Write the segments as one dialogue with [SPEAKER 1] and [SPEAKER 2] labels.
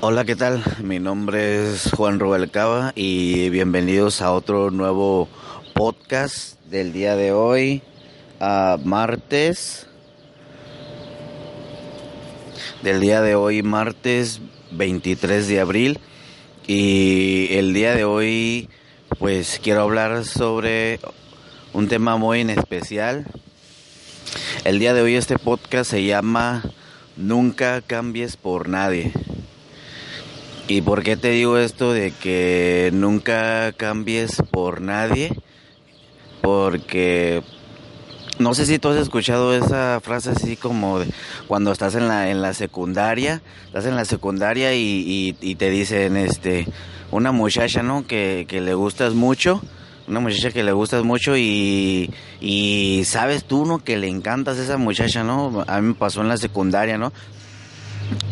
[SPEAKER 1] Hola, ¿qué tal? Mi nombre es Juan Rubalcaba y bienvenidos a otro nuevo podcast del día de hoy, a martes. Del día de hoy, martes 23 de abril. Y el día de hoy, pues quiero hablar sobre un tema muy en especial. El día de hoy este podcast se llama Nunca cambies por nadie. ¿Y por qué te digo esto de que nunca cambies por nadie? Porque no sé si tú has escuchado esa frase así como de cuando estás en la, en la secundaria, estás en la secundaria y, te dicen, este, una muchacha, ¿no? Que, que, le gustas mucho, una muchacha que le gustas mucho y, y sabes tú, ¿no? Que le encantas a esa muchacha, ¿no? A mí me pasó en la secundaria, ¿no?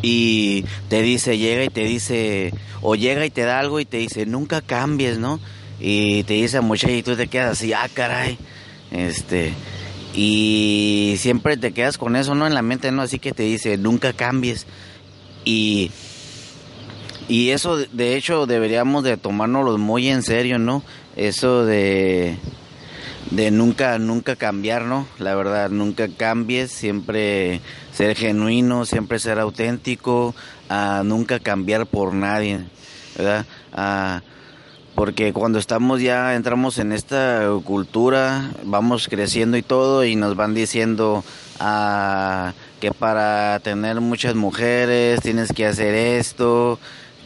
[SPEAKER 1] Y te dice, llega y te dice, o llega y te da algo y te dice, nunca cambies, ¿no? Y te dice muchacha y tú te quedas así, ah, caray, este, y siempre te quedas con eso, ¿no? En la mente, ¿no? Así que te dice, nunca cambies. Y, y eso, de hecho, deberíamos de tomárnoslo muy en serio, ¿no? Eso de, de nunca, nunca cambiar, ¿no? La verdad, nunca cambies, siempre ser genuino, siempre ser auténtico, a nunca cambiar por nadie, ¿verdad? porque cuando estamos ya, entramos en esta cultura, vamos creciendo y todo, y nos van diciendo que para tener muchas mujeres tienes que hacer esto,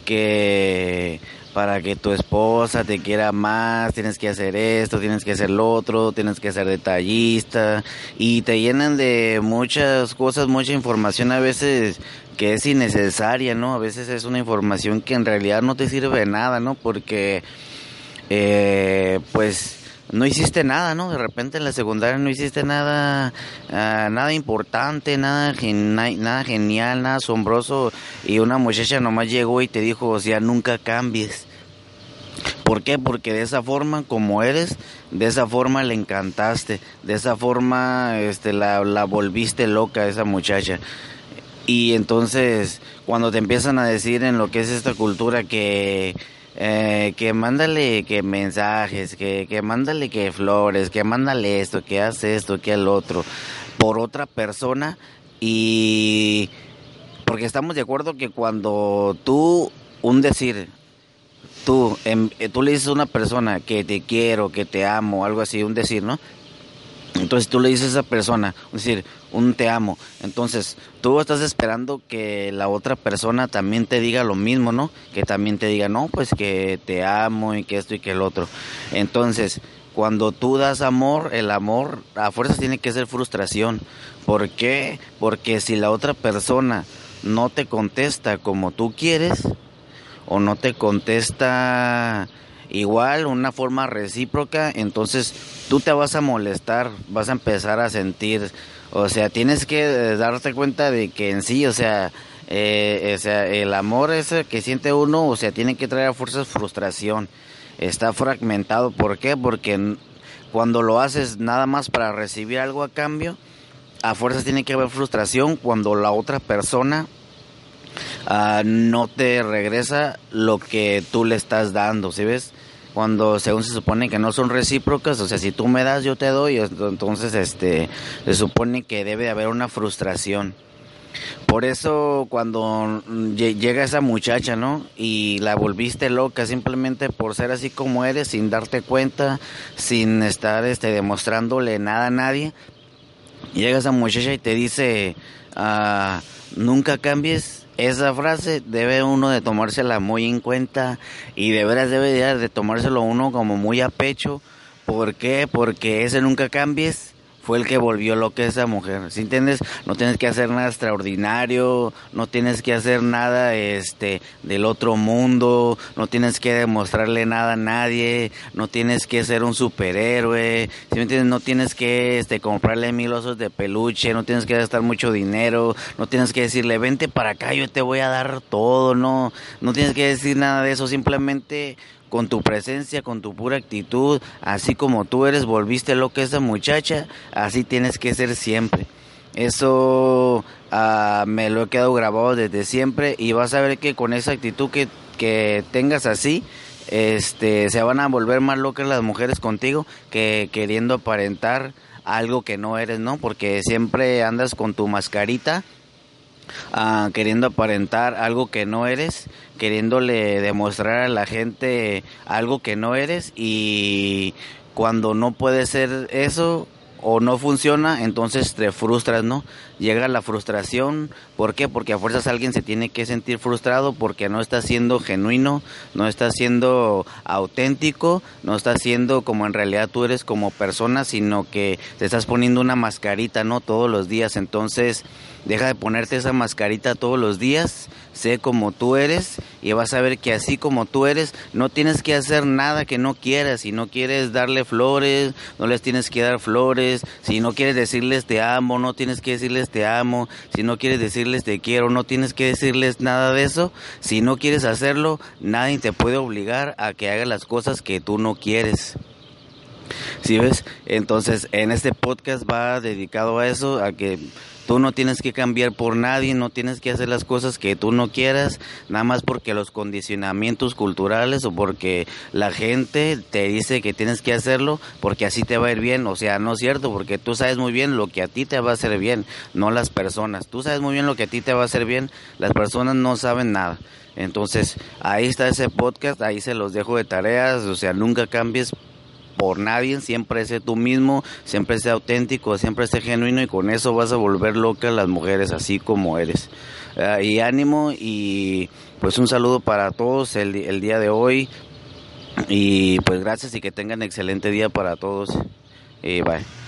[SPEAKER 1] que para que tu esposa te quiera más, tienes que hacer esto, tienes que hacer lo otro, tienes que ser detallista y te llenan de muchas cosas, mucha información a veces que es innecesaria, ¿no? A veces es una información que en realidad no te sirve de nada, ¿no? Porque eh, pues no hiciste nada, ¿no? De repente en la secundaria no hiciste nada, ah, nada importante, nada, nada genial, nada asombroso y una muchacha nomás llegó y te dijo, o sea, nunca cambies. ¿Por qué? Porque de esa forma, como eres, de esa forma le encantaste, de esa forma este, la, la volviste loca a esa muchacha. Y entonces, cuando te empiezan a decir en lo que es esta cultura que eh, que mándale que mensajes, que, que mándale que flores, que mándale esto, que hace esto, que el otro, por otra persona y porque estamos de acuerdo que cuando tú, un decir, tú, em, eh, tú le dices a una persona que te quiero, que te amo, algo así, un decir, ¿no? Entonces tú le dices a esa persona, es decir, un te amo. Entonces tú estás esperando que la otra persona también te diga lo mismo, ¿no? Que también te diga, no, pues que te amo y que esto y que el otro. Entonces, cuando tú das amor, el amor a fuerzas tiene que ser frustración. ¿Por qué? Porque si la otra persona no te contesta como tú quieres o no te contesta igual, una forma recíproca, entonces tú te vas a molestar, vas a empezar a sentir, o sea, tienes que eh, darte cuenta de que en sí, o sea, eh, o sea, el amor ese que siente uno, o sea, tiene que traer a fuerzas frustración. Está fragmentado, ¿por qué? Porque cuando lo haces nada más para recibir algo a cambio, a fuerzas tiene que haber frustración cuando la otra persona ah, no te regresa lo que tú le estás dando, ¿sí ves? Cuando según se supone que no son recíprocas, o sea, si tú me das, yo te doy, entonces este se supone que debe haber una frustración. Por eso cuando llega esa muchacha, ¿no? Y la volviste loca simplemente por ser así como eres, sin darte cuenta, sin estar este demostrándole nada a nadie. Llega esa muchacha y te dice, ah, nunca cambies, esa frase debe uno de tomársela muy en cuenta y de veras debe de tomárselo uno como muy a pecho. ¿Por qué? Porque ese nunca cambies fue el que volvió loca a esa mujer. ¿Sí entiendes? No tienes que hacer nada extraordinario, no tienes que hacer nada este del otro mundo, no tienes que demostrarle nada a nadie, no tienes que ser un superhéroe, ¿sí me entiendes? No tienes que este comprarle mil osos de peluche, no tienes que gastar mucho dinero, no tienes que decirle, "Vente para acá, yo te voy a dar todo", no, no tienes que decir nada de eso, simplemente con tu presencia, con tu pura actitud, así como tú eres, volviste loca esa muchacha, así tienes que ser siempre. Eso uh, me lo he quedado grabado desde siempre y vas a ver que con esa actitud que, que tengas así, este, se van a volver más locas las mujeres contigo que queriendo aparentar algo que no eres, ¿no? Porque siempre andas con tu mascarita uh, queriendo aparentar algo que no eres, queriéndole demostrar a la gente algo que no eres y cuando no puede ser eso o no funciona, entonces te frustras, ¿no? Llega la frustración, ¿por qué? Porque a fuerzas alguien se tiene que sentir frustrado porque no está siendo genuino, no está siendo auténtico, no está siendo como en realidad tú eres como persona, sino que te estás poniendo una mascarita, ¿no? Todos los días, entonces deja de ponerte esa mascarita todos los días, sé como tú eres y vas a ver que así como tú eres, no tienes que hacer nada que no quieras, si no quieres darle flores, no les tienes que dar flores, si no quieres decirles te amo, no tienes que decirles te amo, si no quieres decirles te quiero, no tienes que decirles nada de eso, si no quieres hacerlo, nadie te puede obligar a que hagas las cosas que tú no quieres. ¿Sí ves? Entonces, en este podcast va dedicado a eso, a que Tú no tienes que cambiar por nadie, no tienes que hacer las cosas que tú no quieras, nada más porque los condicionamientos culturales o porque la gente te dice que tienes que hacerlo porque así te va a ir bien. O sea, no es cierto, porque tú sabes muy bien lo que a ti te va a hacer bien, no las personas. Tú sabes muy bien lo que a ti te va a hacer bien, las personas no saben nada. Entonces, ahí está ese podcast, ahí se los dejo de tareas, o sea, nunca cambies por nadie, siempre sé tú mismo, siempre sé auténtico, siempre sé genuino y con eso vas a volver loca a las mujeres así como eres. Uh, y ánimo y pues un saludo para todos el, el día de hoy y pues gracias y que tengan excelente día para todos y bye.